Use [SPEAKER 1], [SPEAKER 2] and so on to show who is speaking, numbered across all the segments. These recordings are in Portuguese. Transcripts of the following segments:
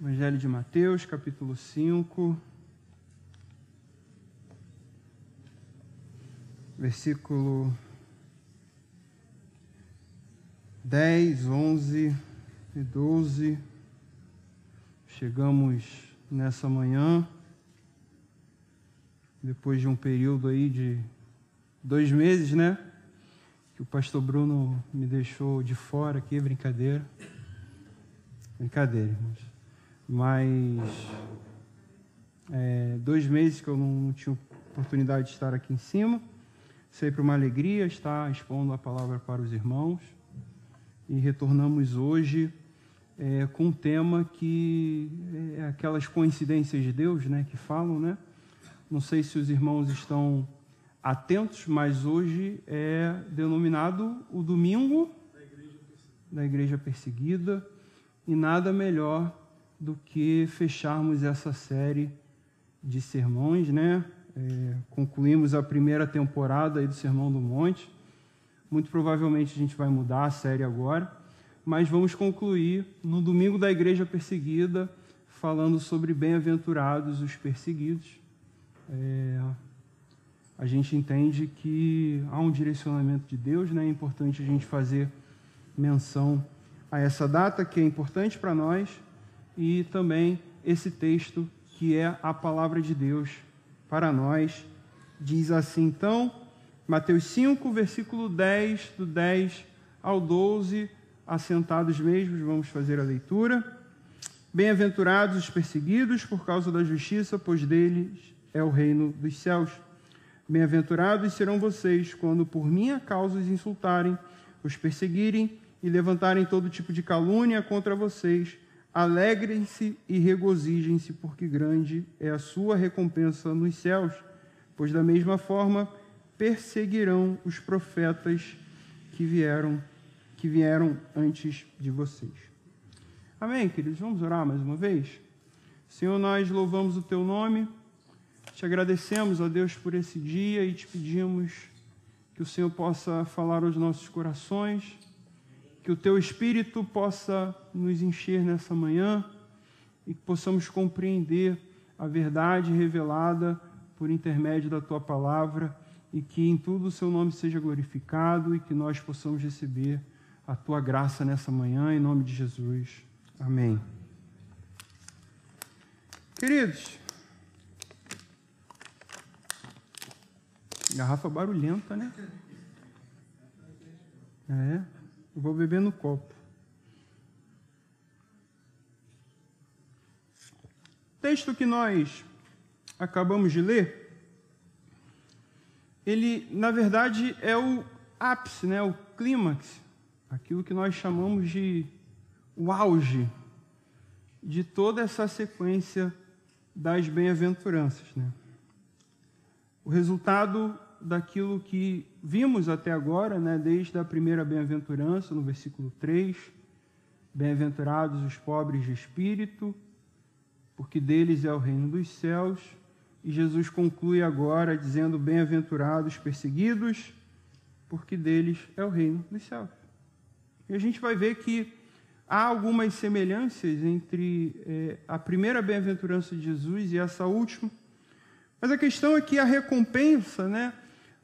[SPEAKER 1] Evangelho de Mateus, capítulo 5, versículo 10, 11 e 12. Chegamos nessa manhã, depois de um período aí de dois meses, né? Que o pastor Bruno me deixou de fora aqui, brincadeira. Brincadeira, irmãos mas é, dois meses que eu não tinha oportunidade de estar aqui em cima. Sempre uma alegria estar expondo a palavra para os irmãos. E retornamos hoje é, com um tema que é aquelas coincidências de Deus, né, que falam, né? Não sei se os irmãos estão atentos, mas hoje é denominado o domingo da igreja, da igreja perseguida e nada melhor do que fecharmos essa série de sermões, né? É, concluímos a primeira temporada aí do Sermão do Monte. Muito provavelmente a gente vai mudar a série agora, mas vamos concluir no domingo da Igreja Perseguida, falando sobre bem-aventurados os perseguidos. É, a gente entende que há um direcionamento de Deus, né? É importante a gente fazer menção a essa data que é importante para nós e também esse texto que é a palavra de Deus para nós. Diz assim, então, Mateus 5, versículo 10, do 10 ao 12, assentados mesmos, vamos fazer a leitura. Bem-aventurados os perseguidos por causa da justiça, pois deles é o reino dos céus. Bem-aventurados serão vocês quando por minha causa os insultarem, os perseguirem e levantarem todo tipo de calúnia contra vocês Alegrem-se e regozijem-se, porque grande é a sua recompensa nos céus, pois da mesma forma perseguirão os profetas que vieram que vieram antes de vocês. Amém, queridos. Vamos orar mais uma vez. Senhor, nós louvamos o teu nome. Te agradecemos, ó Deus, por esse dia e te pedimos que o Senhor possa falar aos nossos corações que o teu Espírito possa nos encher nessa manhã e que possamos compreender a verdade revelada por intermédio da tua palavra e que em tudo o seu nome seja glorificado e que nós possamos receber a tua graça nessa manhã, em nome de Jesus. Amém. Queridos, garrafa barulhenta, né? É. Eu vou beber no copo. O texto que nós acabamos de ler, ele, na verdade, é o ápice, né, o clímax, aquilo que nós chamamos de o auge de toda essa sequência das bem-aventuranças. Né? O resultado daquilo que vimos até agora, né, desde a primeira bem-aventurança, no versículo 3. Bem-aventurados os pobres de espírito, porque deles é o reino dos céus. E Jesus conclui agora dizendo: Bem-aventurados perseguidos, porque deles é o reino dos céus. E a gente vai ver que há algumas semelhanças entre é, a primeira bem-aventurança de Jesus e essa última. Mas a questão é que a recompensa, né?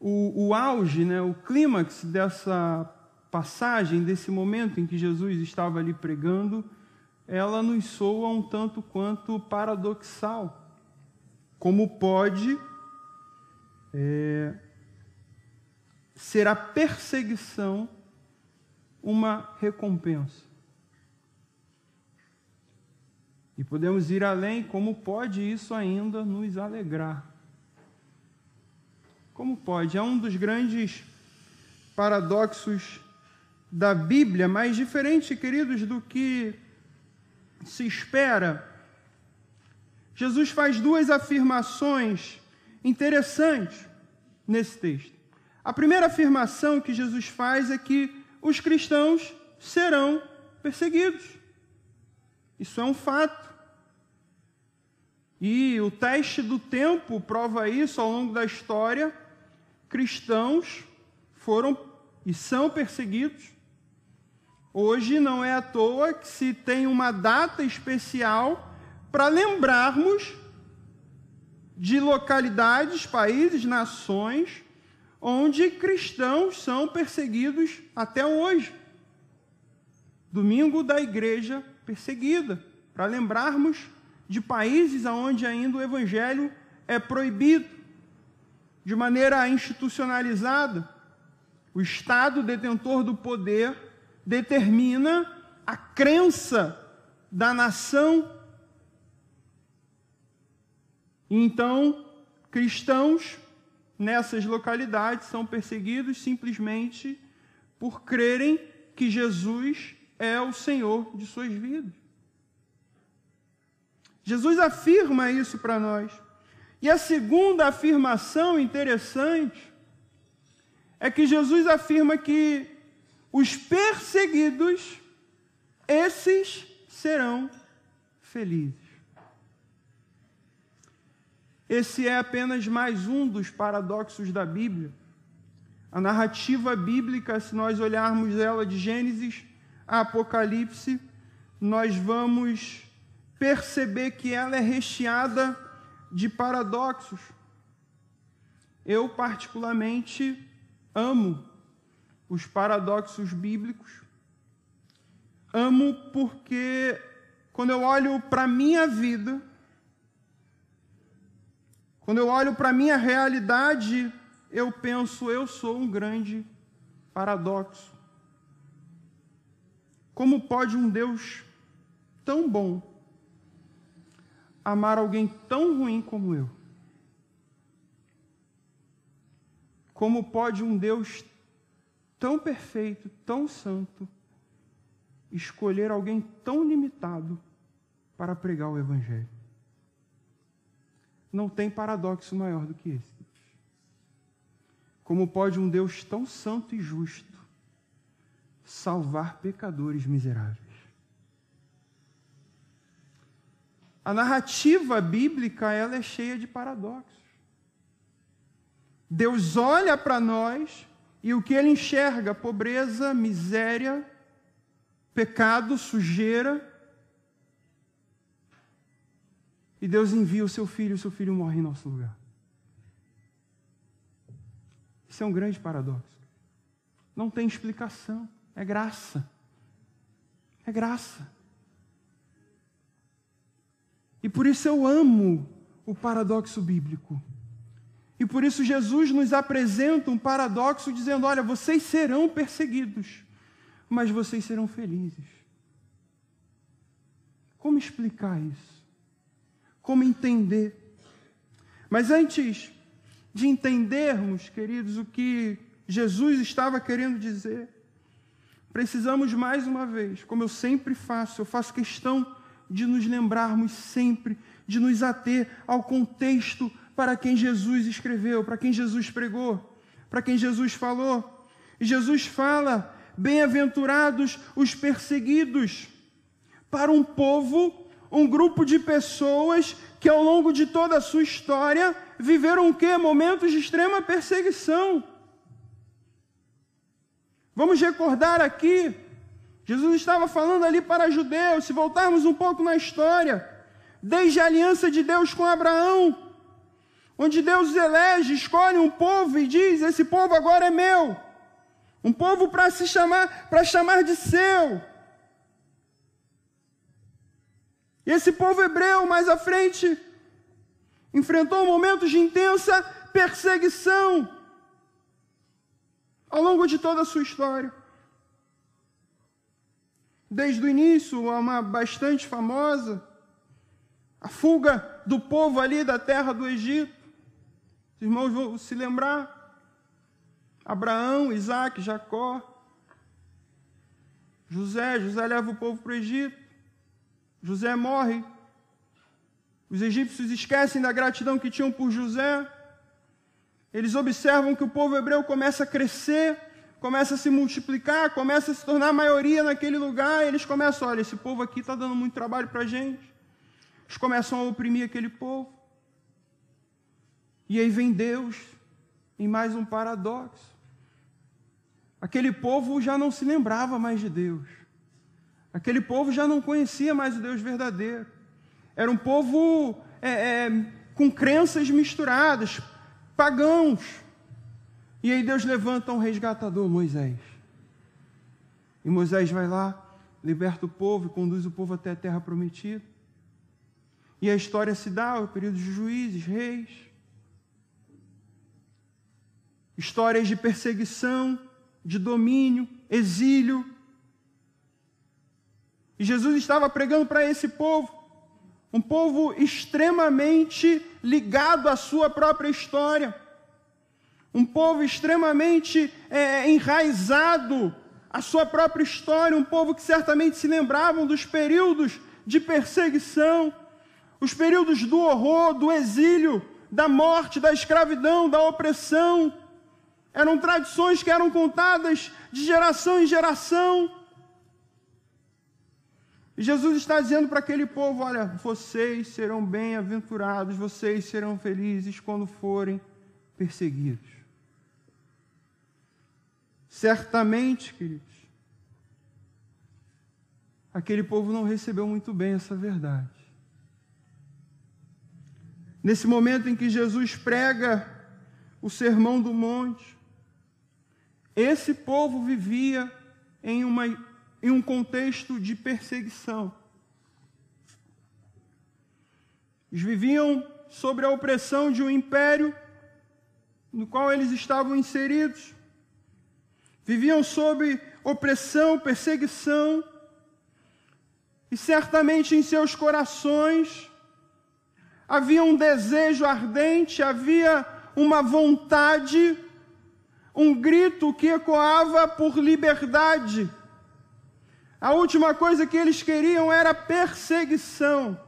[SPEAKER 1] O, o auge, né, o clímax dessa passagem, desse momento em que Jesus estava ali pregando, ela nos soa um tanto quanto paradoxal. Como pode é, ser a perseguição uma recompensa? E podemos ir além, como pode isso ainda nos alegrar? Como pode? É um dos grandes paradoxos da Bíblia, mas diferente, queridos, do que se espera. Jesus faz duas afirmações interessantes nesse texto. A primeira afirmação que Jesus faz é que os cristãos serão perseguidos. Isso é um fato. E o teste do tempo prova isso ao longo da história cristãos foram e são perseguidos. Hoje não é à toa que se tem uma data especial para lembrarmos de localidades, países, nações onde cristãos são perseguidos até hoje. Domingo da igreja perseguida, para lembrarmos de países onde ainda o evangelho é proibido de maneira institucionalizada. O Estado detentor do poder determina a crença da nação. Então, cristãos nessas localidades são perseguidos simplesmente por crerem que Jesus é o Senhor de suas vidas. Jesus afirma isso para nós. E a segunda afirmação interessante é que Jesus afirma que os perseguidos, esses serão felizes. Esse é apenas mais um dos paradoxos da Bíblia. A narrativa bíblica, se nós olharmos ela de Gênesis a Apocalipse, nós vamos perceber que ela é recheada de paradoxos. Eu, particularmente, amo os paradoxos bíblicos. Amo porque, quando eu olho para a minha vida, quando eu olho para a minha realidade, eu penso, eu sou um grande paradoxo. Como pode um Deus tão bom amar alguém tão ruim como eu? Como pode um Deus tão perfeito, tão santo, escolher alguém tão limitado para pregar o Evangelho? Não tem paradoxo maior do que esse. Como pode um Deus tão santo e justo salvar pecadores miseráveis? A narrativa bíblica ela é cheia de paradoxos. Deus olha para nós e o que ele enxerga? Pobreza, miséria, pecado, sujeira. E Deus envia o seu filho, e o seu filho morre em nosso lugar. Isso é um grande paradoxo. Não tem explicação. É graça. É graça. E por isso eu amo o paradoxo bíblico. E por isso Jesus nos apresenta um paradoxo dizendo: olha, vocês serão perseguidos, mas vocês serão felizes. Como explicar isso? Como entender? Mas antes de entendermos, queridos, o que Jesus estava querendo dizer, precisamos mais uma vez, como eu sempre faço, eu faço questão de nos lembrarmos sempre, de nos ater ao contexto para quem Jesus escreveu, para quem Jesus pregou, para quem Jesus falou. E Jesus fala: bem-aventurados os perseguidos, para um povo, um grupo de pessoas que ao longo de toda a sua história viveram o quê? Momentos de extrema perseguição. Vamos recordar aqui Jesus estava falando ali para judeus, se voltarmos um pouco na história, desde a aliança de Deus com Abraão, onde Deus elege, escolhe um povo e diz: Esse povo agora é meu. Um povo para se chamar, para chamar de seu. E esse povo hebreu, mais à frente, enfrentou momentos de intensa perseguição ao longo de toda a sua história desde o início, uma bastante famosa, a fuga do povo ali da terra do Egito. Os irmãos vão se lembrar. Abraão, Isaac, Jacó, José, José leva o povo para o Egito. José morre. Os egípcios esquecem da gratidão que tinham por José. Eles observam que o povo hebreu começa a crescer começa a se multiplicar, começa a se tornar maioria naquele lugar, eles começam, olha, esse povo aqui está dando muito trabalho para a gente. Eles começam a oprimir aquele povo. E aí vem Deus em mais um paradoxo. Aquele povo já não se lembrava mais de Deus. Aquele povo já não conhecia mais o Deus verdadeiro. Era um povo é, é, com crenças misturadas, pagãos. E aí Deus levanta um resgatador, Moisés. E Moisés vai lá, liberta o povo e conduz o povo até a terra prometida. E a história se dá, o período de juízes, reis. Histórias de perseguição, de domínio, exílio. E Jesus estava pregando para esse povo, um povo extremamente ligado à sua própria história, um povo extremamente é, enraizado à sua própria história, um povo que certamente se lembravam dos períodos de perseguição, os períodos do horror, do exílio, da morte, da escravidão, da opressão. Eram tradições que eram contadas de geração em geração. E Jesus está dizendo para aquele povo: olha, vocês serão bem-aventurados, vocês serão felizes quando forem perseguidos. Certamente, queridos, aquele povo não recebeu muito bem essa verdade. Nesse momento em que Jesus prega o sermão do monte, esse povo vivia em uma em um contexto de perseguição. Eles viviam sobre a opressão de um império no qual eles estavam inseridos. Viviam sob opressão, perseguição, e certamente em seus corações havia um desejo ardente, havia uma vontade, um grito que ecoava por liberdade a última coisa que eles queriam era perseguição.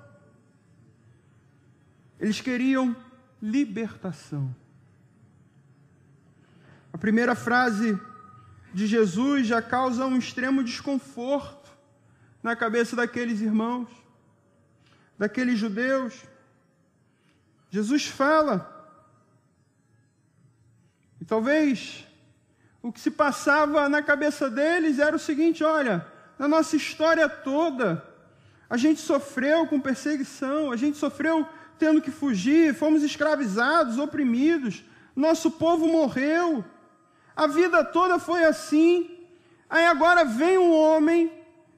[SPEAKER 1] Eles queriam libertação. A primeira frase de Jesus já causa um extremo desconforto na cabeça daqueles irmãos, daqueles judeus. Jesus fala, e talvez o que se passava na cabeça deles era o seguinte: olha, na nossa história toda, a gente sofreu com perseguição, a gente sofreu tendo que fugir, fomos escravizados, oprimidos, nosso povo morreu, a vida toda foi assim. Aí agora vem um homem,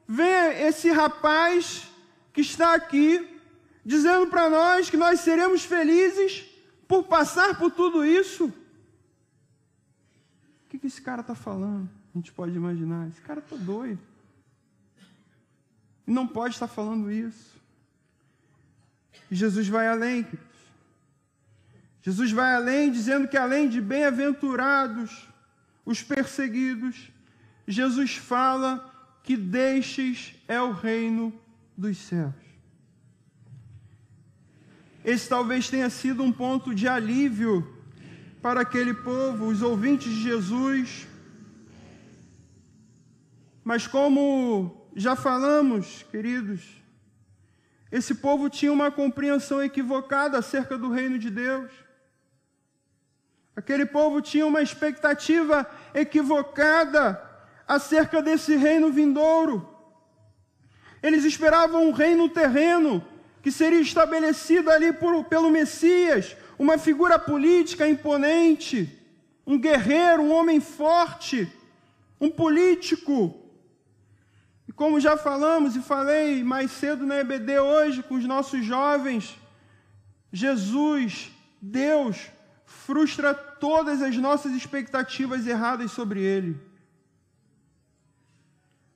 [SPEAKER 1] vem esse rapaz que está aqui, dizendo para nós que nós seremos felizes por passar por tudo isso. O que, que esse cara está falando? A gente pode imaginar. Esse cara está doido. E não pode estar falando isso. E Jesus vai além. Jesus vai além, dizendo que além de bem-aventurados os perseguidos, Jesus fala que deixes é o reino dos céus. Esse talvez tenha sido um ponto de alívio para aquele povo, os ouvintes de Jesus. Mas como já falamos, queridos, esse povo tinha uma compreensão equivocada acerca do reino de Deus. Aquele povo tinha uma expectativa equivocada acerca desse reino vindouro. Eles esperavam um reino terreno que seria estabelecido ali por, pelo Messias, uma figura política imponente, um guerreiro, um homem forte, um político e como já falamos e falei mais cedo na EBD hoje com os nossos jovens, Jesus, Deus, frustra todas as nossas expectativas erradas sobre Ele.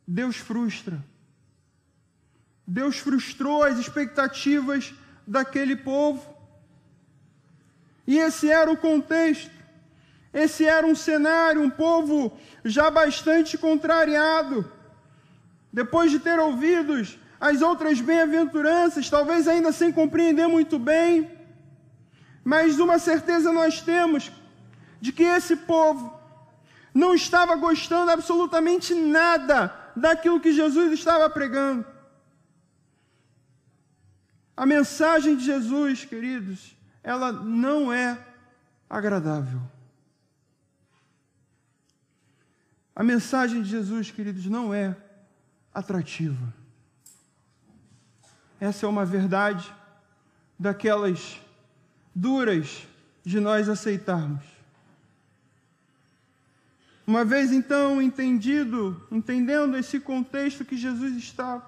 [SPEAKER 1] Deus frustra. Deus frustrou as expectativas daquele povo. E esse era o contexto. Esse era um cenário, um povo já bastante contrariado depois de ter ouvido as outras bem-aventuranças, talvez ainda sem compreender muito bem, mas uma certeza nós temos de que esse povo não estava gostando absolutamente nada daquilo que Jesus estava pregando. A mensagem de Jesus, queridos, ela não é agradável. A mensagem de Jesus, queridos, não é atrativa. Essa é uma verdade daquelas duras de nós aceitarmos. Uma vez então entendido, entendendo esse contexto que Jesus estava,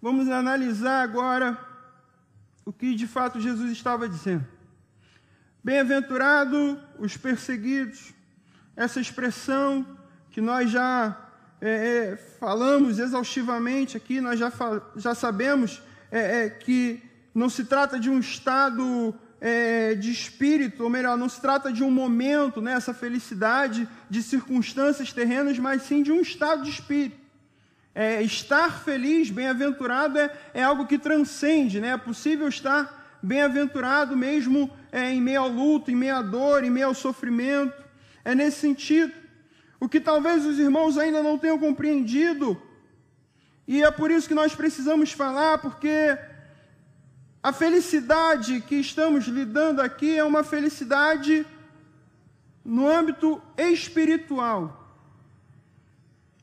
[SPEAKER 1] vamos analisar agora o que de fato Jesus estava dizendo. Bem-aventurado os perseguidos, essa expressão que nós já é, é, falamos exaustivamente aqui, nós já, já sabemos é, é, que não se trata de um estado é, de espírito, ou melhor, não se trata de um momento, né, essa felicidade de circunstâncias terrenas, mas sim de um estado de espírito. É, estar feliz, bem-aventurado, é, é, algo que transcende, né? é possível estar bem-aventurado mesmo é, em meio ao luto, em meio à dor, em meio ao sofrimento. É nesse sentido. O que talvez os irmãos ainda não tenham compreendido, e é por isso que nós precisamos falar, porque a felicidade que estamos lidando aqui é uma felicidade no âmbito espiritual.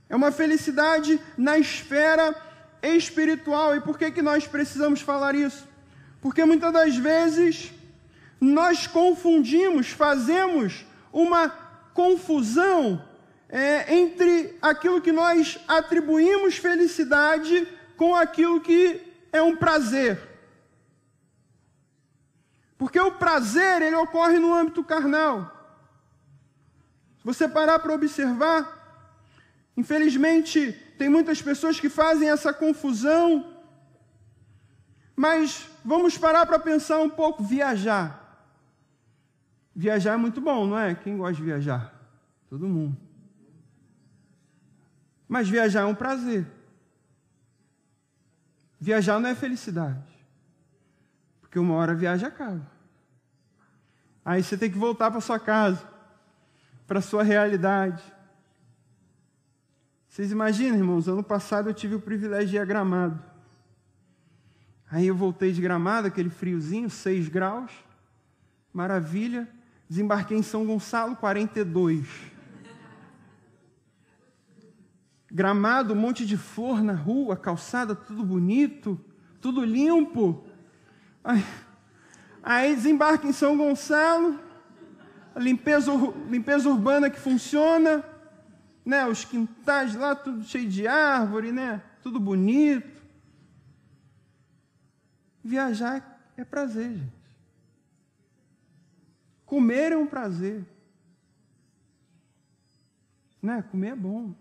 [SPEAKER 1] É uma felicidade na esfera espiritual. E por que, que nós precisamos falar isso? Porque muitas das vezes nós confundimos, fazemos uma confusão é, entre aquilo que nós atribuímos felicidade com aquilo que é um prazer. Porque o prazer, ele ocorre no âmbito carnal. Se você parar para observar, infelizmente, tem muitas pessoas que fazem essa confusão, mas vamos parar para pensar um pouco, viajar. Viajar é muito bom, não é? Quem gosta de viajar? Todo mundo. Mas viajar é um prazer. Viajar não é felicidade. Porque uma hora a viagem acaba. Aí você tem que voltar para sua casa, para sua realidade. Vocês imaginam, irmãos? Ano passado eu tive o privilégio de ir a Gramado. Aí eu voltei de Gramado, aquele friozinho, 6 graus, maravilha. Desembarquei em São Gonçalo, 42. Gramado, um monte de flor na rua, calçada, tudo bonito, tudo limpo. Aí, Aí desembarca em São Gonçalo, limpeza, limpeza urbana que funciona, né? Os quintais lá, tudo cheio de árvore, né? Tudo bonito. Viajar é prazer, gente. Comer é um prazer. Né? Comer é bom.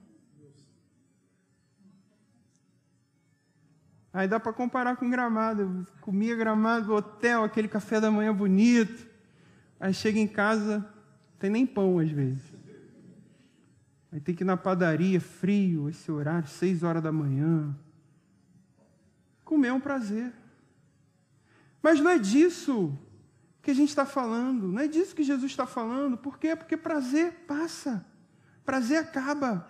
[SPEAKER 1] Aí dá para comparar com gramado. Eu comia gramado, hotel, aquele café da manhã bonito. Aí chega em casa, tem nem pão às vezes. Aí tem que ir na padaria, frio, esse horário, seis horas da manhã. Comer é um prazer. Mas não é disso que a gente está falando, não é disso que Jesus está falando. Por quê? Porque prazer passa, prazer acaba,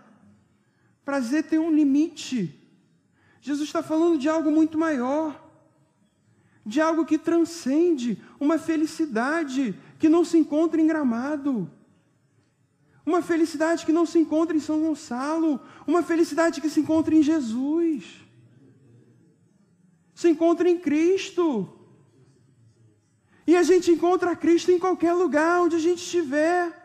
[SPEAKER 1] prazer tem um limite. Jesus está falando de algo muito maior, de algo que transcende uma felicidade que não se encontra em Gramado, uma felicidade que não se encontra em São Gonçalo, uma felicidade que se encontra em Jesus, se encontra em Cristo. E a gente encontra Cristo em qualquer lugar onde a gente estiver.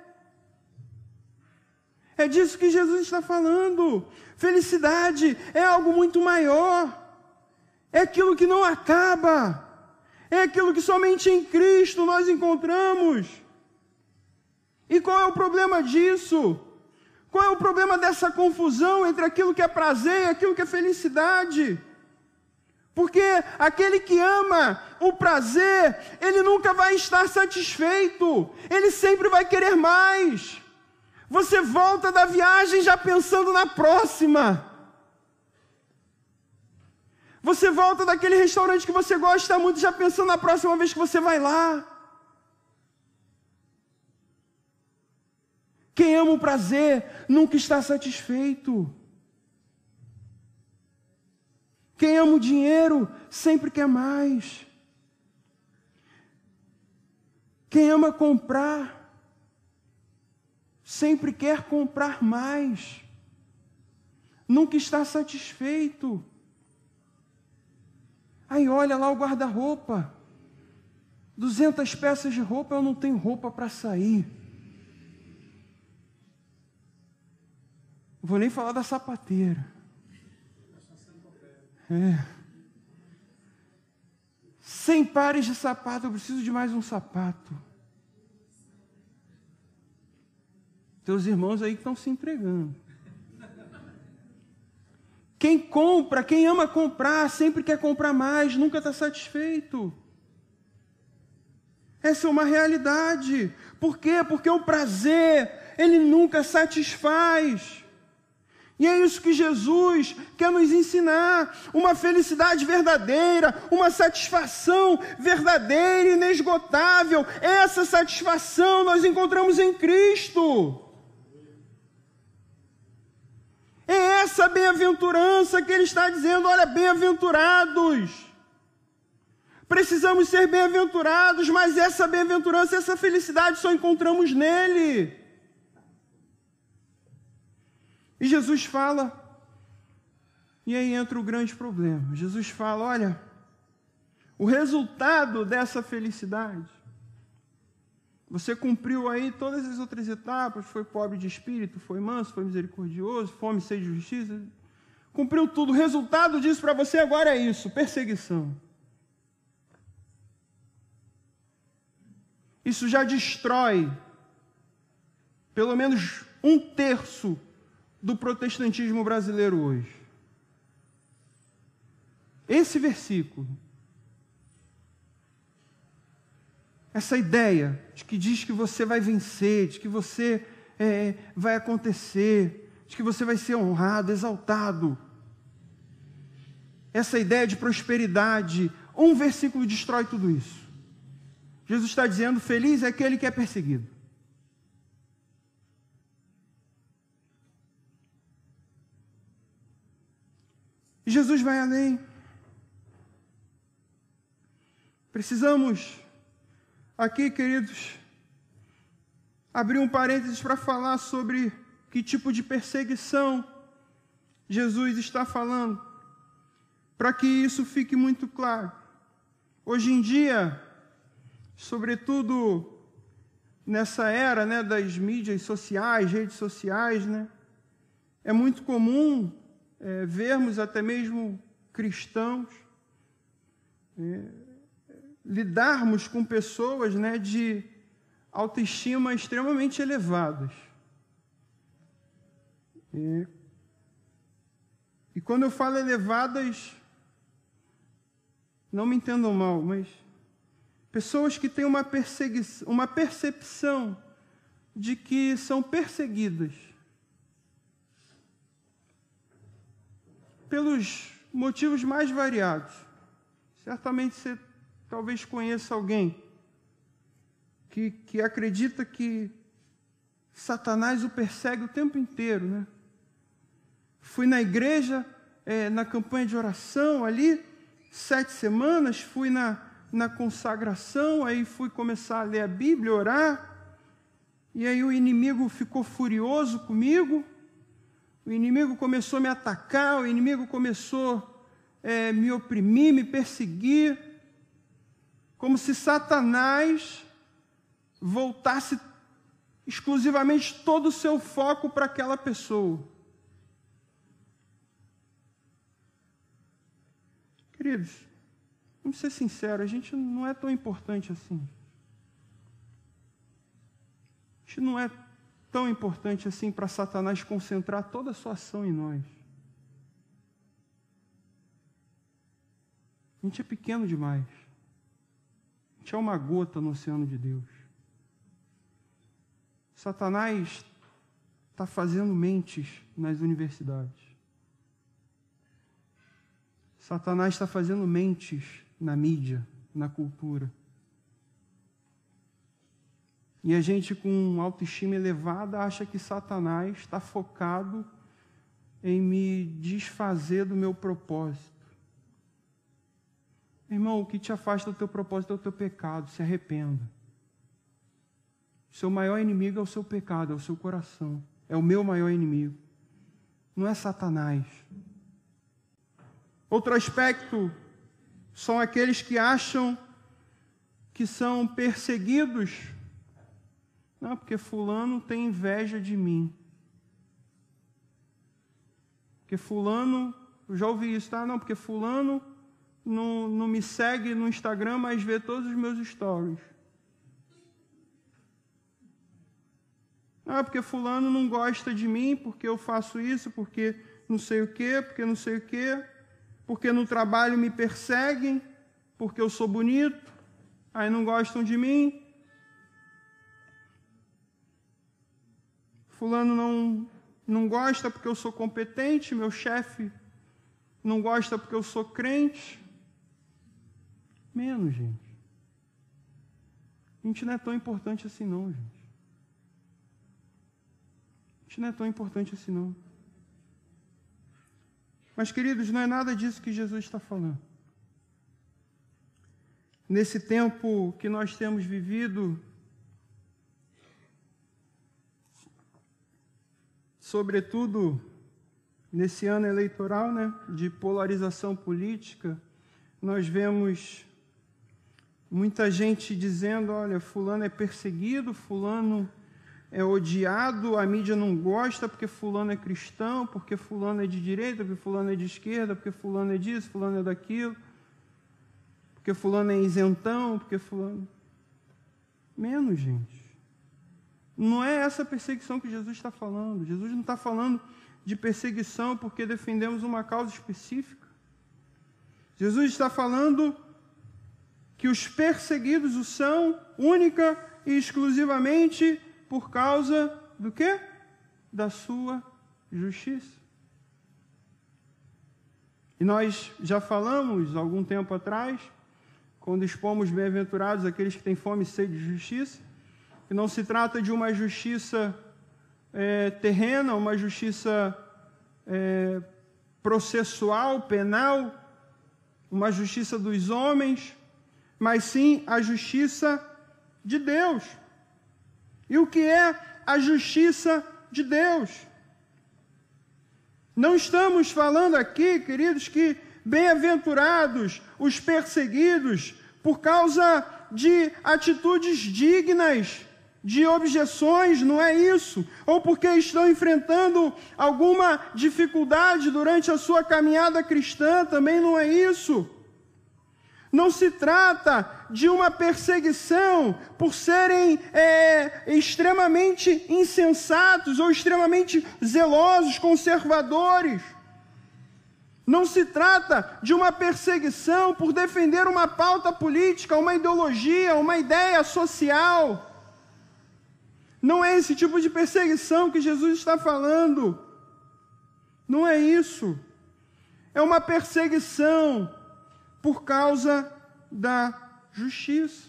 [SPEAKER 1] É disso que Jesus está falando. Felicidade é algo muito maior. É aquilo que não acaba. É aquilo que somente em Cristo nós encontramos. E qual é o problema disso? Qual é o problema dessa confusão entre aquilo que é prazer e aquilo que é felicidade? Porque aquele que ama o prazer, ele nunca vai estar satisfeito, ele sempre vai querer mais. Você volta da viagem já pensando na próxima. Você volta daquele restaurante que você gosta muito já pensando na próxima vez que você vai lá. Quem ama o prazer nunca está satisfeito. Quem ama o dinheiro sempre quer mais. Quem ama comprar sempre quer comprar mais. nunca está satisfeito. Aí olha lá o guarda-roupa. 200 peças de roupa, eu não tenho roupa para sair. Vou nem falar da sapateira. É. Sem pares de sapato, eu preciso de mais um sapato. Teus irmãos aí que estão se entregando. Quem compra, quem ama comprar, sempre quer comprar mais, nunca está satisfeito. Essa é uma realidade. Por quê? Porque o prazer, ele nunca satisfaz. E é isso que Jesus quer nos ensinar: uma felicidade verdadeira, uma satisfação verdadeira, inesgotável. Essa satisfação nós encontramos em Cristo. É essa bem-aventurança que ele está dizendo: olha, bem-aventurados. Precisamos ser bem-aventurados, mas essa bem-aventurança, essa felicidade só encontramos nele. E Jesus fala, e aí entra o grande problema. Jesus fala: olha, o resultado dessa felicidade você cumpriu aí todas as outras etapas, foi pobre de espírito, foi manso, foi misericordioso, fome, sede de justiça. Cumpriu tudo. O resultado disso para você agora é isso: perseguição. Isso já destrói pelo menos um terço do protestantismo brasileiro hoje. Esse versículo essa ideia de que diz que você vai vencer, de que você é, vai acontecer, de que você vai ser honrado, exaltado. Essa ideia de prosperidade, um versículo destrói tudo isso. Jesus está dizendo: feliz é aquele que é perseguido. E Jesus vai além. Precisamos Aqui, queridos, abri um parênteses para falar sobre que tipo de perseguição Jesus está falando, para que isso fique muito claro. Hoje em dia, sobretudo nessa era né, das mídias sociais, redes sociais, né, é muito comum é, vermos até mesmo cristãos é, lidarmos com pessoas né, de autoestima extremamente elevadas. E, e quando eu falo elevadas, não me entendam mal, mas pessoas que têm uma, uma percepção de que são perseguidas pelos motivos mais variados. Certamente você Talvez conheça alguém que, que acredita que Satanás o persegue o tempo inteiro, né? Fui na igreja, é, na campanha de oração ali, sete semanas, fui na, na consagração, aí fui começar a ler a Bíblia, orar, e aí o inimigo ficou furioso comigo, o inimigo começou a me atacar, o inimigo começou a é, me oprimir, me perseguir, como se Satanás voltasse exclusivamente todo o seu foco para aquela pessoa. Queridos, vamos ser sinceros, a gente não é tão importante assim. A gente não é tão importante assim para Satanás concentrar toda a sua ação em nós. A gente é pequeno demais gente é uma gota no oceano de Deus. Satanás está fazendo mentes nas universidades. Satanás está fazendo mentes na mídia, na cultura. E a gente, com autoestima elevada, acha que Satanás está focado em me desfazer do meu propósito. Irmão, o que te afasta do teu propósito é o teu pecado, se arrependa. O seu maior inimigo é o seu pecado, é o seu coração. É o meu maior inimigo. não é Satanás. Outro aspecto são aqueles que acham que são perseguidos. Não, porque Fulano tem inveja de mim. Porque Fulano, eu já ouvi isso, tá? Não, porque Fulano não, não me segue no Instagram, mas vê todos os meus stories. Ah, porque fulano não gosta de mim, porque eu faço isso, porque não sei o quê, porque não sei o quê, porque no trabalho me perseguem, porque eu sou bonito, aí não gostam de mim. Fulano não, não gosta porque eu sou competente, meu chefe não gosta porque eu sou crente. Menos, gente. A gente não é tão importante assim, não, gente. A gente não é tão importante assim, não. Mas, queridos, não é nada disso que Jesus está falando. Nesse tempo que nós temos vivido, sobretudo nesse ano eleitoral, né, de polarização política, nós vemos Muita gente dizendo: olha, Fulano é perseguido, Fulano é odiado, a mídia não gosta porque Fulano é cristão, porque Fulano é de direita, porque Fulano é de esquerda, porque Fulano é disso, Fulano é daquilo, porque Fulano é isentão, porque Fulano. Menos, gente. Não é essa perseguição que Jesus está falando. Jesus não está falando de perseguição porque defendemos uma causa específica. Jesus está falando que os perseguidos o são única e exclusivamente por causa do quê? Da sua justiça. E nós já falamos algum tempo atrás, quando expomos bem-aventurados aqueles que têm fome e sede de justiça, que não se trata de uma justiça é, terrena, uma justiça é, processual, penal, uma justiça dos homens, mas sim a justiça de Deus. E o que é a justiça de Deus? Não estamos falando aqui, queridos, que bem-aventurados os perseguidos por causa de atitudes dignas de objeções, não é isso, ou porque estão enfrentando alguma dificuldade durante a sua caminhada cristã, também não é isso. Não se trata de uma perseguição por serem é, extremamente insensatos ou extremamente zelosos, conservadores. Não se trata de uma perseguição por defender uma pauta política, uma ideologia, uma ideia social. Não é esse tipo de perseguição que Jesus está falando. Não é isso. É uma perseguição por causa da justiça.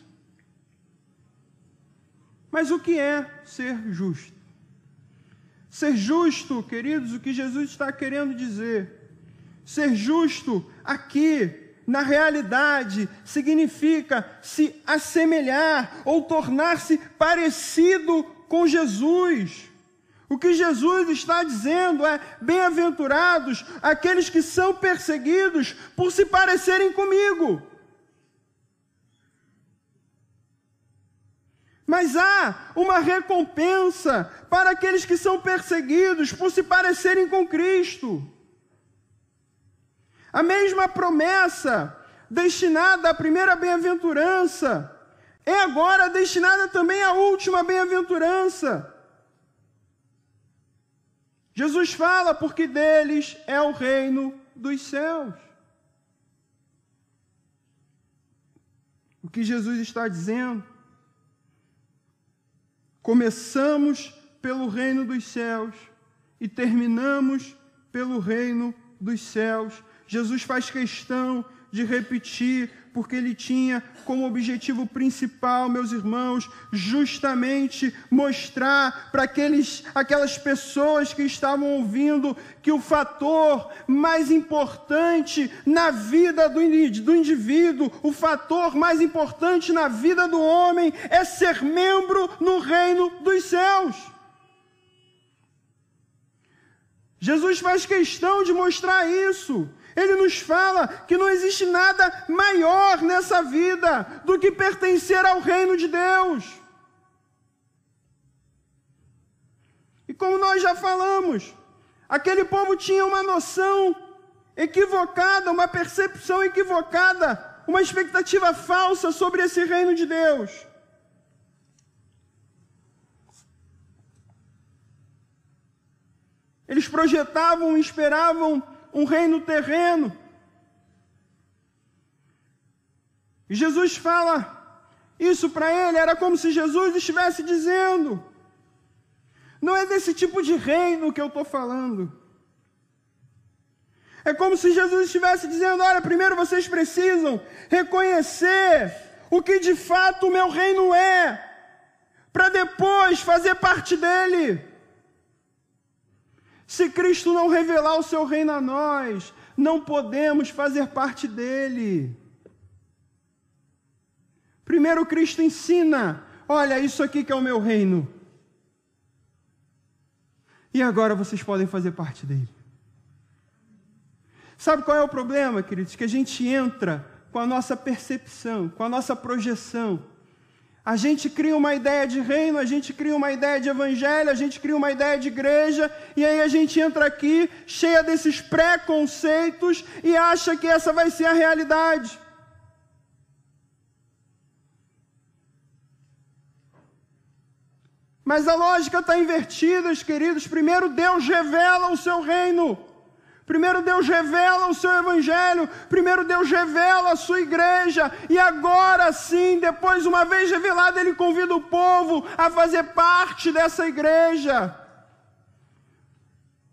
[SPEAKER 1] Mas o que é ser justo? Ser justo, queridos, o que Jesus está querendo dizer? Ser justo aqui, na realidade, significa se assemelhar ou tornar-se parecido com Jesus. O que Jesus está dizendo é: bem-aventurados aqueles que são perseguidos por se parecerem comigo. Mas há uma recompensa para aqueles que são perseguidos por se parecerem com Cristo. A mesma promessa destinada à primeira bem-aventurança é agora destinada também à última bem-aventurança. Jesus fala porque deles é o reino dos céus. O que Jesus está dizendo? Começamos pelo reino dos céus e terminamos pelo reino dos céus. Jesus faz questão de repetir porque ele tinha como objetivo principal, meus irmãos, justamente mostrar para aqueles, aquelas pessoas que estavam ouvindo que o fator mais importante na vida do, do indivíduo, o fator mais importante na vida do homem é ser membro no reino dos céus. Jesus faz questão de mostrar isso. Ele nos fala que não existe nada maior nessa vida do que pertencer ao reino de Deus. E como nós já falamos, aquele povo tinha uma noção equivocada, uma percepção equivocada, uma expectativa falsa sobre esse reino de Deus. Eles projetavam, esperavam um reino terreno. E Jesus fala isso para ele, era como se Jesus estivesse dizendo: não é desse tipo de reino que eu estou falando. É como se Jesus estivesse dizendo: olha, primeiro vocês precisam reconhecer o que de fato o meu reino é, para depois fazer parte dele. Se Cristo não revelar o seu reino a nós, não podemos fazer parte dele. Primeiro, Cristo ensina: olha, isso aqui que é o meu reino. E agora vocês podem fazer parte dele. Sabe qual é o problema, queridos? Que a gente entra com a nossa percepção, com a nossa projeção a gente cria uma ideia de reino, a gente cria uma ideia de evangelho, a gente cria uma ideia de igreja, e aí a gente entra aqui cheia desses preconceitos e acha que essa vai ser a realidade. Mas a lógica está invertida, queridos. Primeiro Deus revela o seu reino. Primeiro Deus revela o seu evangelho, primeiro Deus revela a sua igreja, e agora sim, depois, uma vez revelado, Ele convida o povo a fazer parte dessa igreja.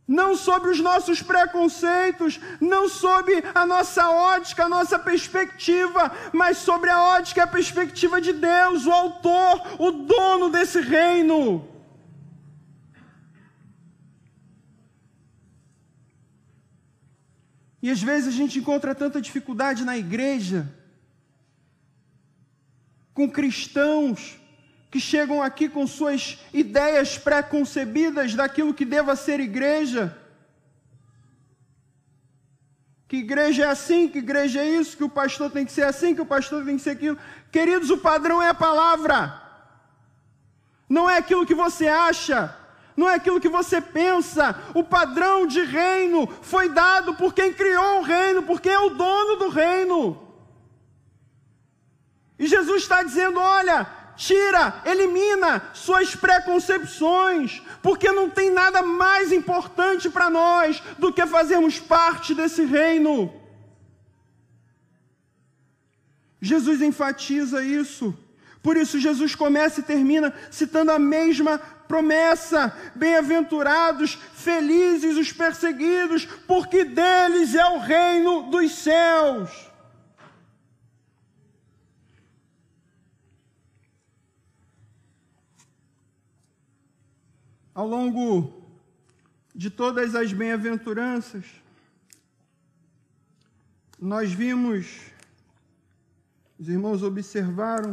[SPEAKER 1] Não sobre os nossos preconceitos, não sobre a nossa ótica, a nossa perspectiva, mas sobre a ótica e a perspectiva de Deus, o autor, o dono desse reino. E às vezes a gente encontra tanta dificuldade na igreja, com cristãos que chegam aqui com suas ideias pré-concebidas daquilo que deva ser igreja. Que igreja é assim, que igreja é isso, que o pastor tem que ser assim, que o pastor tem que ser aquilo. Queridos, o padrão é a palavra. Não é aquilo que você acha, não é aquilo que você pensa. O padrão de reino foi dado por quem criou o reino, por quem é o dono do reino. E Jesus está dizendo: olha, tira, elimina suas preconcepções, porque não tem nada mais importante para nós do que fazermos parte desse reino. Jesus enfatiza isso. Por isso, Jesus começa e termina citando a mesma promessa: bem-aventurados, felizes os perseguidos, porque deles é o reino dos céus. Ao longo de todas as bem-aventuranças, nós vimos, os irmãos observaram,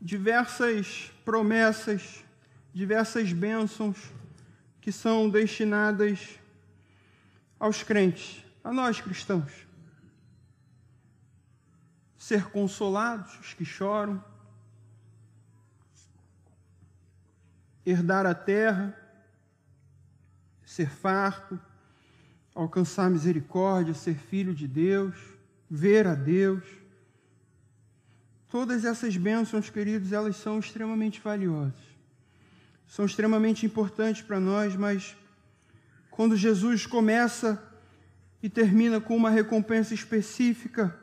[SPEAKER 1] diversas promessas diversas bênçãos que são destinadas aos crentes, a nós cristãos. Ser consolados, os que choram, herdar a terra, ser farto, alcançar misericórdia, ser filho de Deus, ver a Deus. Todas essas bênçãos, queridos, elas são extremamente valiosas são extremamente importantes para nós, mas quando Jesus começa e termina com uma recompensa específica,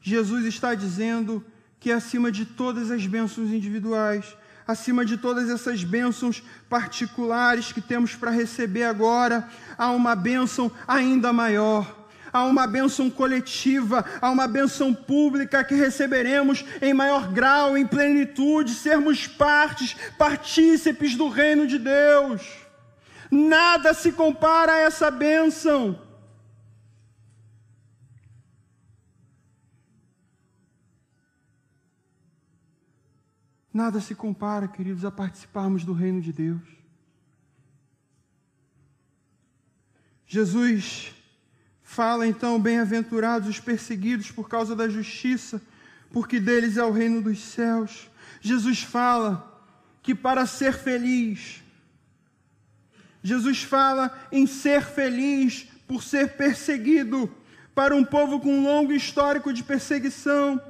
[SPEAKER 1] Jesus está dizendo que acima de todas as bênçãos individuais, acima de todas essas bênçãos particulares que temos para receber agora, há uma bênção ainda maior há uma bênção coletiva, há uma bênção pública que receberemos em maior grau, em plenitude, sermos partes, partícipes do reino de Deus. Nada se compara a essa bênção. Nada se compara, queridos, a participarmos do reino de Deus. Jesus fala então: bem-aventurados os perseguidos por causa da justiça, porque deles é o reino dos céus. Jesus fala que para ser feliz, Jesus fala em ser feliz por ser perseguido, para um povo com um longo histórico de perseguição.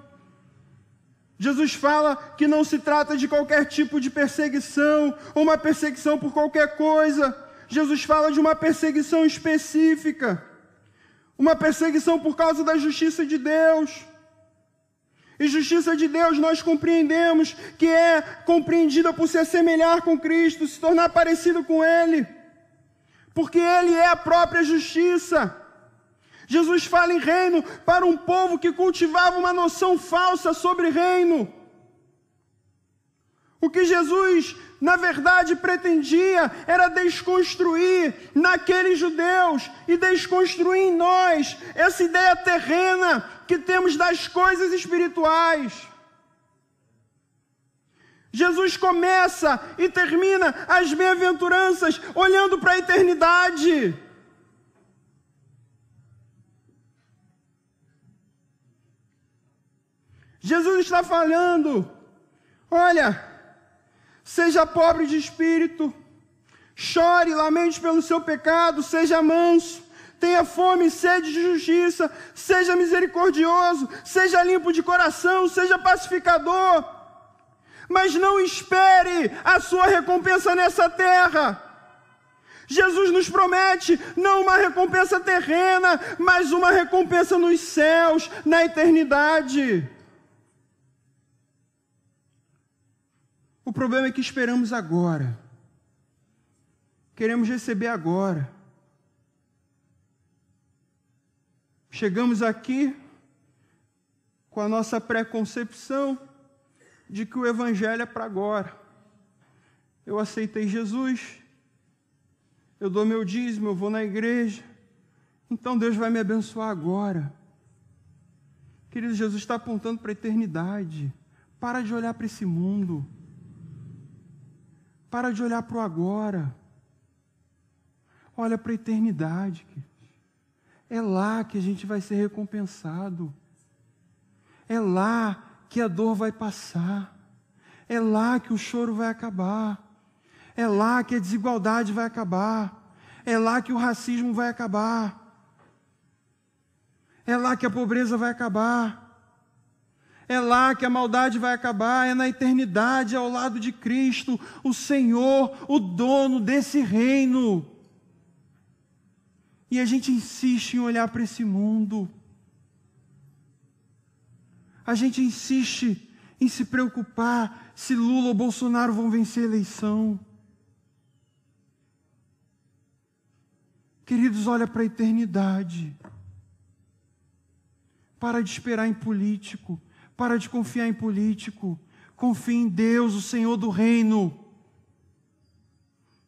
[SPEAKER 1] Jesus fala que não se trata de qualquer tipo de perseguição, ou uma perseguição por qualquer coisa. Jesus fala de uma perseguição específica, uma perseguição por causa da justiça de Deus. E justiça de Deus nós compreendemos que é compreendida por se assemelhar com Cristo, se tornar parecido com Ele, porque Ele é a própria justiça. Jesus fala em reino para um povo que cultivava uma noção falsa sobre reino. O que Jesus, na verdade, pretendia era desconstruir naqueles judeus e desconstruir em nós essa ideia terrena que temos das coisas espirituais. Jesus começa e termina as bem-aventuranças olhando para a eternidade. Jesus está falando: olha, seja pobre de espírito, chore, lamente pelo seu pecado, seja manso, tenha fome e sede de justiça, seja misericordioso, seja limpo de coração, seja pacificador, mas não espere a sua recompensa nessa terra. Jesus nos promete não uma recompensa terrena, mas uma recompensa nos céus, na eternidade. O problema é que esperamos agora. Queremos receber agora. Chegamos aqui com a nossa preconcepção de que o Evangelho é para agora. Eu aceitei Jesus, eu dou meu dízimo, eu vou na igreja, então Deus vai me abençoar agora. Querido, Jesus está apontando para a eternidade. Para de olhar para esse mundo. Para de olhar para o agora. Olha para a eternidade. É lá que a gente vai ser recompensado. É lá que a dor vai passar. É lá que o choro vai acabar. É lá que a desigualdade vai acabar. É lá que o racismo vai acabar. É lá que a pobreza vai acabar. É lá que a maldade vai acabar, é na eternidade, ao lado de Cristo, o Senhor, o dono desse reino. E a gente insiste em olhar para esse mundo. A gente insiste em se preocupar se Lula ou Bolsonaro vão vencer a eleição. Queridos, olha para a eternidade. Para de esperar em político para de confiar em político. Confie em Deus, o Senhor do reino.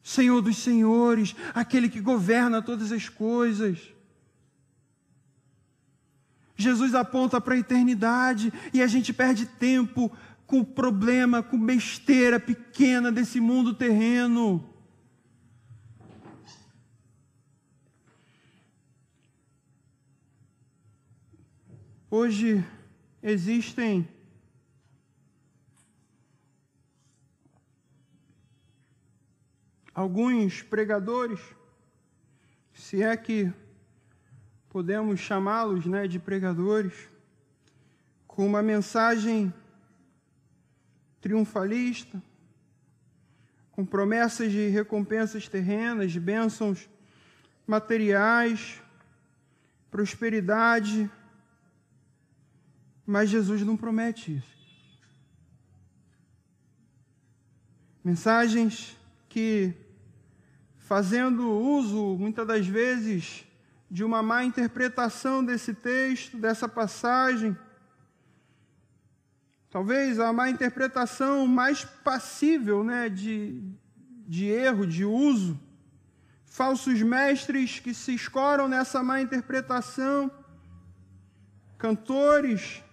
[SPEAKER 1] Senhor dos senhores, aquele que governa todas as coisas. Jesus aponta para a eternidade e a gente perde tempo com problema, com besteira pequena desse mundo terreno. Hoje existem alguns pregadores, se é que podemos chamá-los né, de pregadores, com uma mensagem triunfalista, com promessas de recompensas terrenas, de bênçãos materiais, prosperidade, mas Jesus não promete isso. Mensagens que, fazendo uso, muitas das vezes, de uma má interpretação desse texto, dessa passagem, talvez a má interpretação mais passível né, de, de erro, de uso, falsos mestres que se escoram nessa má interpretação, cantores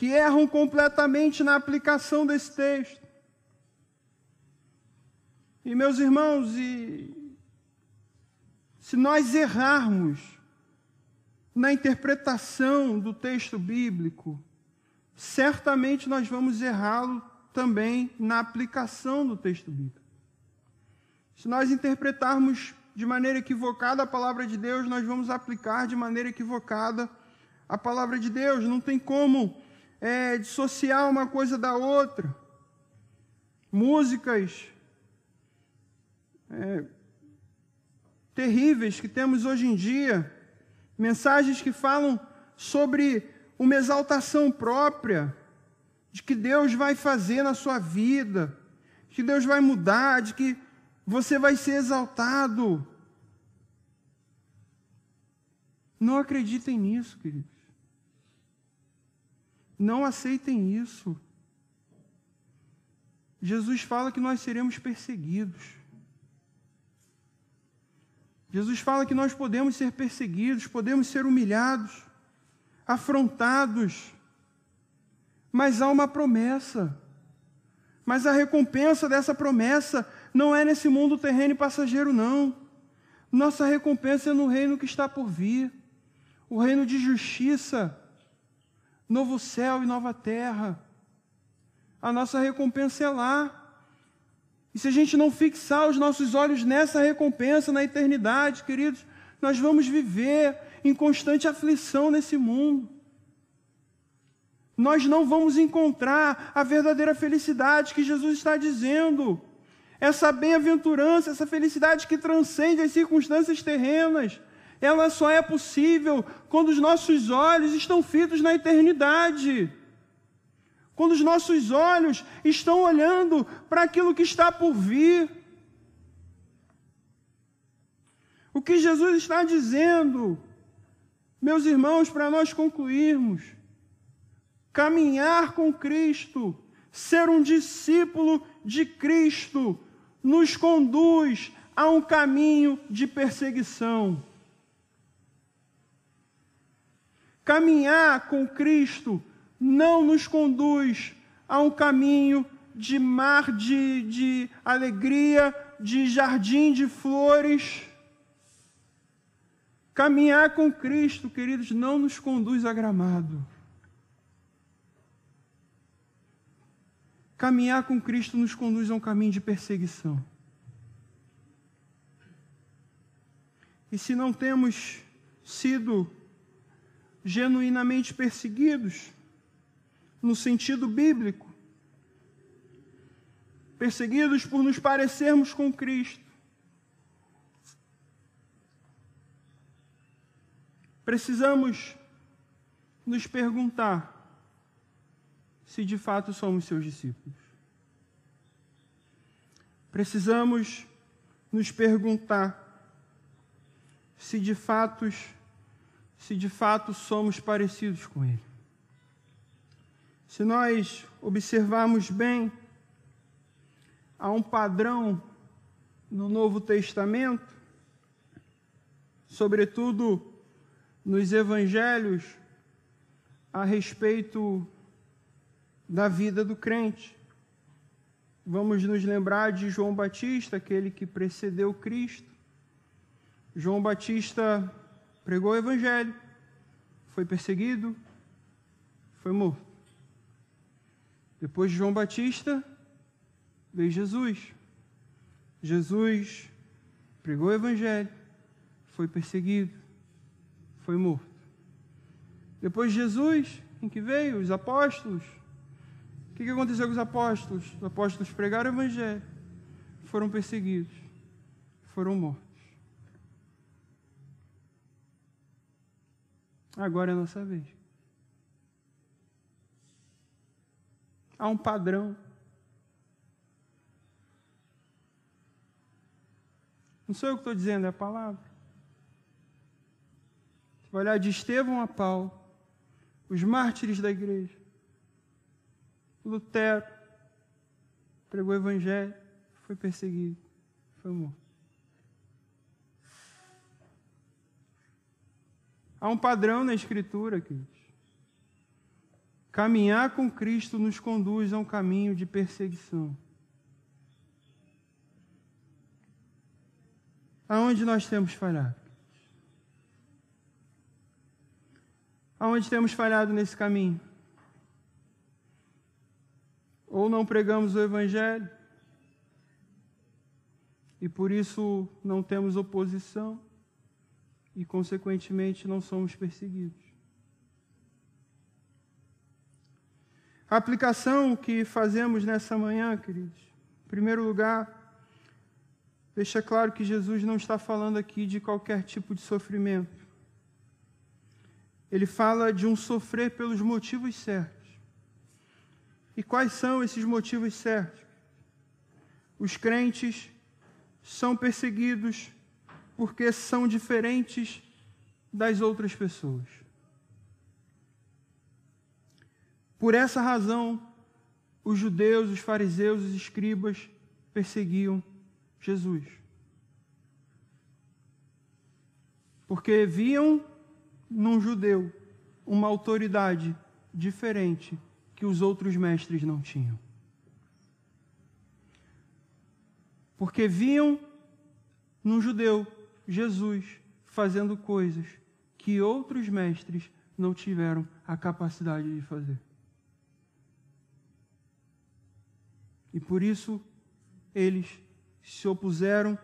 [SPEAKER 1] que erram completamente na aplicação desse texto. E meus irmãos, e se nós errarmos na interpretação do texto bíblico, certamente nós vamos errá-lo também na aplicação do texto bíblico. Se nós interpretarmos de maneira equivocada a palavra de Deus, nós vamos aplicar de maneira equivocada a palavra de Deus. Não tem como é, dissociar uma coisa da outra. Músicas é, terríveis que temos hoje em dia, mensagens que falam sobre uma exaltação própria, de que Deus vai fazer na sua vida, que Deus vai mudar, de que você vai ser exaltado. Não acreditem nisso, queridos. Não aceitem isso. Jesus fala que nós seremos perseguidos. Jesus fala que nós podemos ser perseguidos, podemos ser humilhados, afrontados, mas há uma promessa. Mas a recompensa dessa promessa não é nesse mundo terreno e passageiro, não. Nossa recompensa é no reino que está por vir o reino de justiça, novo céu e nova terra. A nossa recompensa é lá. E se a gente não fixar os nossos olhos nessa recompensa, na eternidade, queridos, nós vamos viver em constante aflição nesse mundo. Nós não vamos encontrar a verdadeira felicidade que Jesus está dizendo. Essa bem-aventurança, essa felicidade que transcende as circunstâncias terrenas, ela só é possível quando os nossos olhos estão fitos na eternidade. Quando os nossos olhos estão olhando para aquilo que está por vir. O que Jesus está dizendo, meus irmãos, para nós concluirmos, caminhar com Cristo, ser um discípulo de Cristo, nos conduz a um caminho de perseguição. Caminhar com Cristo não nos conduz a um caminho de mar de, de alegria, de jardim de flores. Caminhar com Cristo, queridos, não nos conduz a gramado. Caminhar com Cristo nos conduz a um caminho de perseguição. E se não temos sido genuinamente perseguidos, no sentido bíblico, perseguidos por nos parecermos com Cristo. Precisamos nos perguntar se de fato somos seus discípulos. Precisamos nos perguntar se de fato se de fato somos parecidos com Ele. Se nós observarmos bem, há um padrão no Novo Testamento, sobretudo nos Evangelhos, a respeito da vida do crente. Vamos nos lembrar de João Batista, aquele que precedeu Cristo. João Batista pregou o evangelho, foi perseguido, foi morto. Depois de João Batista, veio Jesus. Jesus pregou o evangelho, foi perseguido, foi morto. Depois de Jesus, em que veio? Os apóstolos. O que aconteceu com os apóstolos? Os apóstolos pregaram o evangelho, foram perseguidos, foram mortos. Agora é a nossa vez. Há um padrão. Não sou eu que estou dizendo, é a palavra. Você vai olhar de Estevão a Paulo, os mártires da igreja. Lutero pregou o evangelho, foi perseguido, foi morto. Há um padrão na Escritura, queridos. Caminhar com Cristo nos conduz a um caminho de perseguição. Aonde nós temos falhado? Aonde temos falhado nesse caminho? Ou não pregamos o Evangelho, e por isso não temos oposição e consequentemente não somos perseguidos. A aplicação que fazemos nessa manhã, queridos, em primeiro lugar, deixa claro que Jesus não está falando aqui de qualquer tipo de sofrimento. Ele fala de um sofrer pelos motivos certos. E quais são esses motivos certos? Os crentes são perseguidos porque são diferentes das outras pessoas. Por essa razão, os judeus, os fariseus, os escribas perseguiam Jesus. Porque viam num judeu uma autoridade diferente que os outros mestres não tinham. Porque viam num judeu Jesus fazendo coisas que outros mestres não tiveram a capacidade de fazer. E por isso eles se opuseram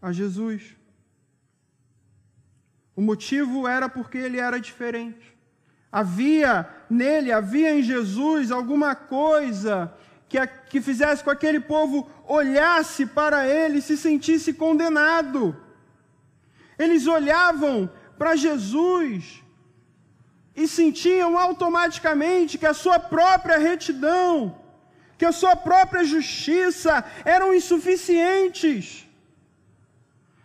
[SPEAKER 1] a Jesus. O motivo era porque ele era diferente. Havia nele, havia em Jesus alguma coisa que, que fizesse com que aquele povo olhasse para ele e se sentisse condenado. Eles olhavam para Jesus e sentiam automaticamente que a sua própria retidão, que a sua própria justiça eram insuficientes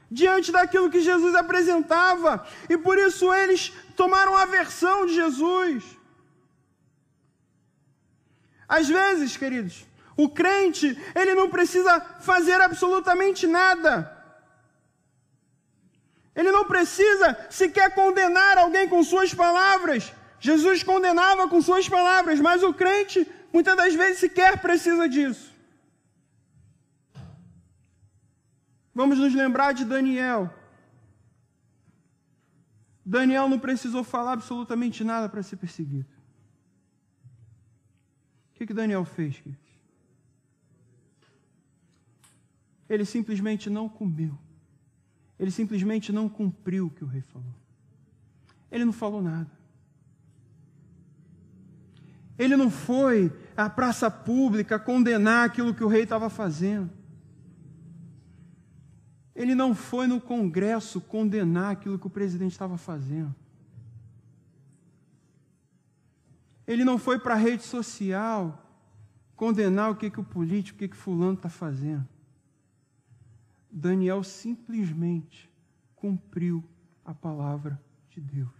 [SPEAKER 1] diante daquilo que Jesus apresentava, e por isso eles tomaram aversão de Jesus. Às vezes, queridos, o crente, ele não precisa fazer absolutamente nada. Ele não precisa sequer condenar alguém com suas palavras. Jesus condenava com suas palavras, mas o crente muitas das vezes sequer precisa disso. Vamos nos lembrar de Daniel. Daniel não precisou falar absolutamente nada para ser perseguido. O que, que Daniel fez? Ele simplesmente não comeu. Ele simplesmente não cumpriu o que o rei falou. Ele não falou nada. Ele não foi à praça pública condenar aquilo que o rei estava fazendo. Ele não foi no Congresso condenar aquilo que o presidente estava fazendo. Ele não foi para a rede social condenar o que, que o político, o que, que fulano está fazendo. Daniel simplesmente cumpriu a palavra de Deus.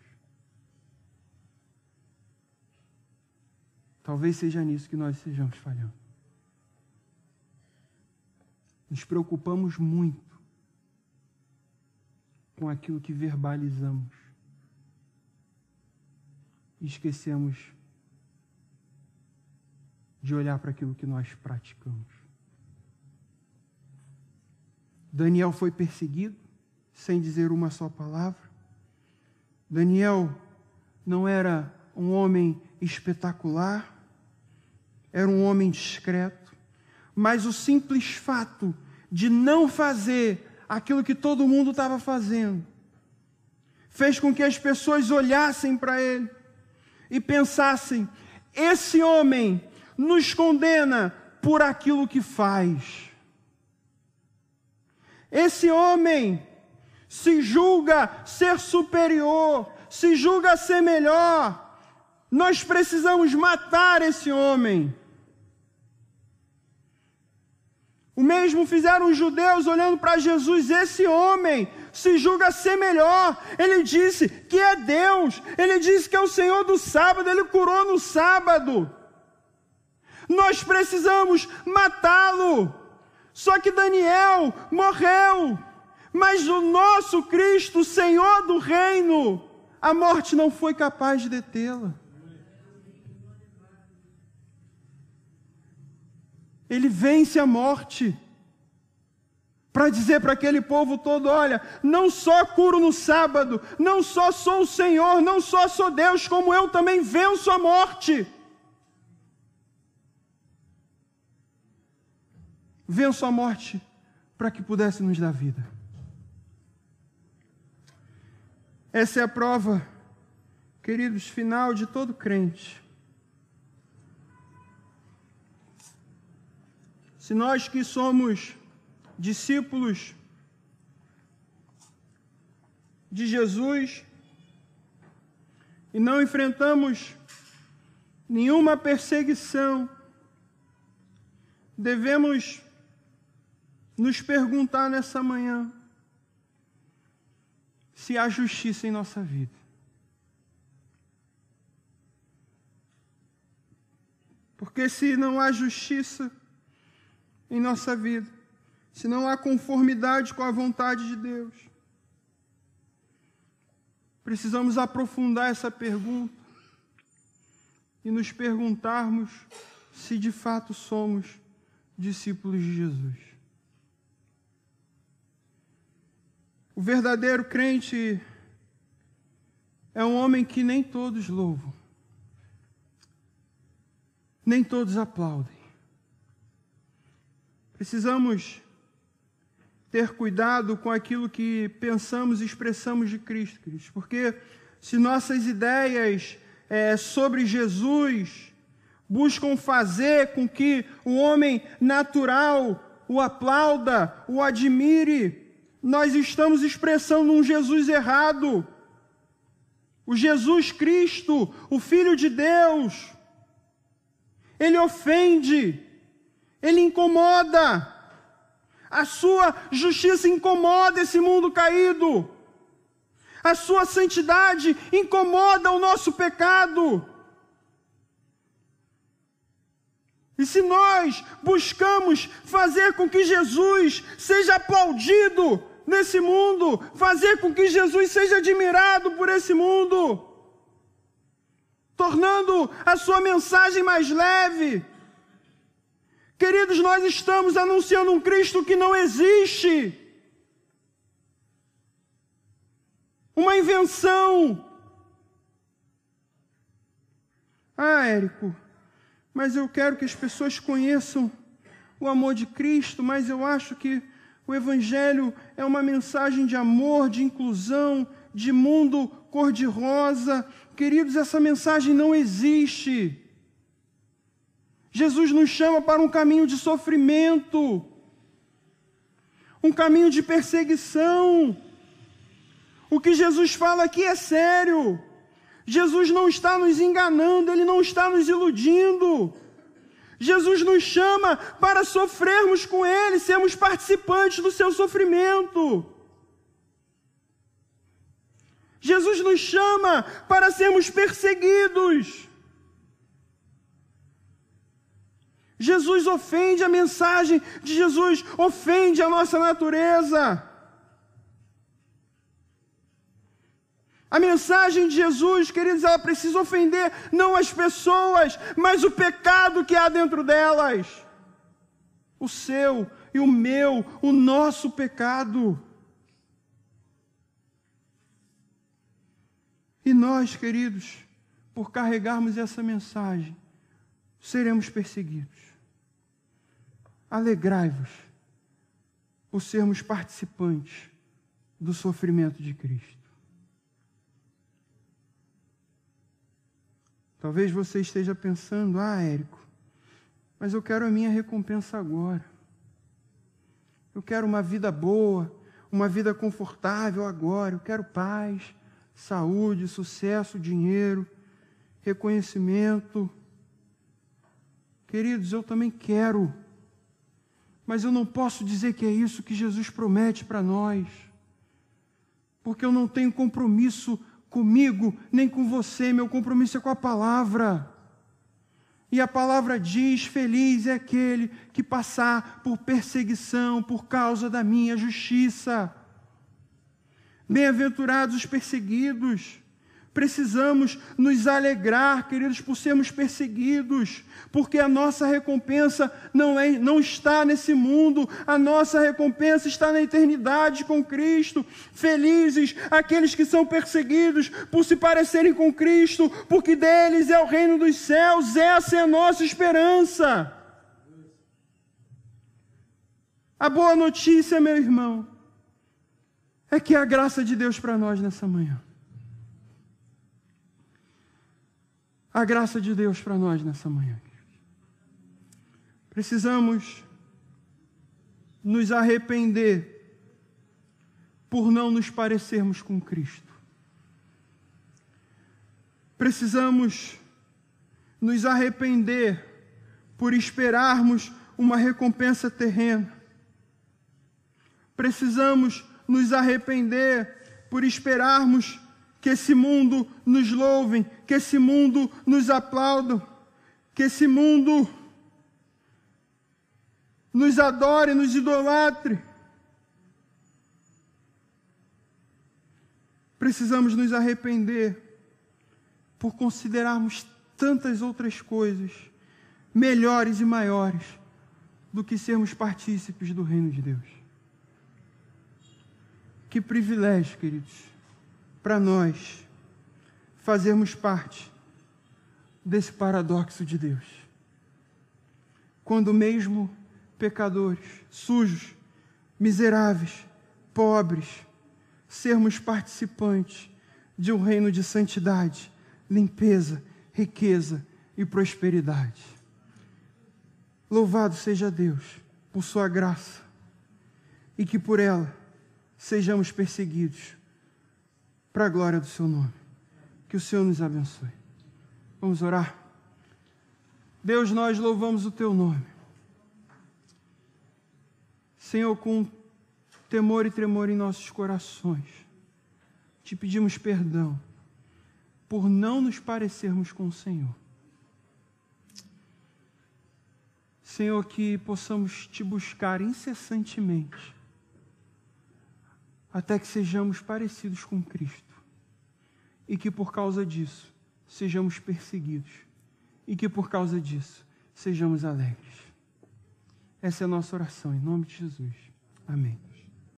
[SPEAKER 1] Talvez seja nisso que nós sejamos falhando. Nos preocupamos muito com aquilo que verbalizamos. E esquecemos de olhar para aquilo que nós praticamos. Daniel foi perseguido sem dizer uma só palavra. Daniel não era um homem espetacular, era um homem discreto, mas o simples fato de não fazer aquilo que todo mundo estava fazendo. Fez com que as pessoas olhassem para ele e pensassem: esse homem nos condena por aquilo que faz. Esse homem se julga ser superior, se julga ser melhor. Nós precisamos matar esse homem. O mesmo fizeram os judeus olhando para Jesus, esse homem se julga ser melhor. Ele disse que é Deus, ele disse que é o Senhor do sábado, ele curou no sábado. Nós precisamos matá-lo. Só que Daniel morreu, mas o nosso Cristo, Senhor do reino, a morte não foi capaz de detê-la. Ele vence a morte. para dizer para aquele povo todo: olha, não só curo no sábado, não só sou o Senhor, não só sou Deus, como eu também venço a morte. Venço a morte para que pudesse nos dar vida. Essa é a prova, queridos, final de todo crente. Se nós que somos discípulos de Jesus e não enfrentamos nenhuma perseguição, devemos nos perguntar nessa manhã se há justiça em nossa vida. Porque se não há justiça em nossa vida, se não há conformidade com a vontade de Deus. Precisamos aprofundar essa pergunta e nos perguntarmos se de fato somos discípulos de Jesus. O verdadeiro crente é um homem que nem todos louvam, nem todos aplaudem. Precisamos ter cuidado com aquilo que pensamos e expressamos de Cristo, Cristo. porque se nossas ideias é, sobre Jesus buscam fazer com que o homem natural o aplauda, o admire, nós estamos expressando um Jesus errado. O Jesus Cristo, o Filho de Deus, ele ofende, ele incomoda. A sua justiça incomoda esse mundo caído. A sua santidade incomoda o nosso pecado. E se nós buscamos fazer com que Jesus seja aplaudido nesse mundo, fazer com que Jesus seja admirado por esse mundo, tornando a sua mensagem mais leve, Queridos, nós estamos anunciando um Cristo que não existe. Uma invenção. Ah, Érico, mas eu quero que as pessoas conheçam o amor de Cristo, mas eu acho que o Evangelho é uma mensagem de amor, de inclusão, de mundo cor-de-rosa. Queridos, essa mensagem não existe. Jesus nos chama para um caminho de sofrimento, um caminho de perseguição. O que Jesus fala aqui é sério. Jesus não está nos enganando, ele não está nos iludindo. Jesus nos chama para sofrermos com ele, sermos participantes do seu sofrimento. Jesus nos chama para sermos perseguidos. Jesus ofende a mensagem de Jesus, ofende a nossa natureza. A mensagem de Jesus, queridos, ela precisa ofender não as pessoas, mas o pecado que há dentro delas. O seu e o meu, o nosso pecado. E nós, queridos, por carregarmos essa mensagem, seremos perseguidos alegrai-vos por sermos participantes do sofrimento de Cristo. Talvez você esteja pensando, ah, Érico, mas eu quero a minha recompensa agora. Eu quero uma vida boa, uma vida confortável agora. Eu quero paz, saúde, sucesso, dinheiro, reconhecimento. Queridos, eu também quero mas eu não posso dizer que é isso que Jesus promete para nós, porque eu não tenho compromisso comigo, nem com você, meu compromisso é com a palavra. E a palavra diz: Feliz é aquele que passar por perseguição por causa da minha justiça. Bem-aventurados os perseguidos Precisamos nos alegrar, queridos, por sermos perseguidos, porque a nossa recompensa não, é, não está nesse mundo, a nossa recompensa está na eternidade com Cristo. Felizes aqueles que são perseguidos por se parecerem com Cristo, porque deles é o reino dos céus, essa é a nossa esperança. A boa notícia, meu irmão, é que a graça de Deus para nós nessa manhã. A graça de Deus para nós nessa manhã. Precisamos nos arrepender por não nos parecermos com Cristo. Precisamos nos arrepender por esperarmos uma recompensa terrena. Precisamos nos arrepender por esperarmos que esse mundo nos louve, que esse mundo nos aplauda, que esse mundo nos adore, nos idolatre. Precisamos nos arrepender por considerarmos tantas outras coisas melhores e maiores do que sermos partícipes do reino de Deus. Que privilégio, queridos para nós fazermos parte desse paradoxo de Deus. Quando mesmo pecadores, sujos, miseráveis, pobres, sermos participantes de um reino de santidade, limpeza, riqueza e prosperidade. Louvado seja Deus por sua graça e que por ela sejamos perseguidos para a glória do seu nome. Que o Senhor nos abençoe. Vamos orar. Deus, nós louvamos o teu nome. Senhor, com temor e tremor em nossos corações, te pedimos perdão por não nos parecermos com o Senhor. Senhor, que possamos te buscar incessantemente até que sejamos parecidos com Cristo e que por causa disso sejamos perseguidos e que por causa disso sejamos alegres. Essa é a nossa oração, em nome de Jesus. Amém.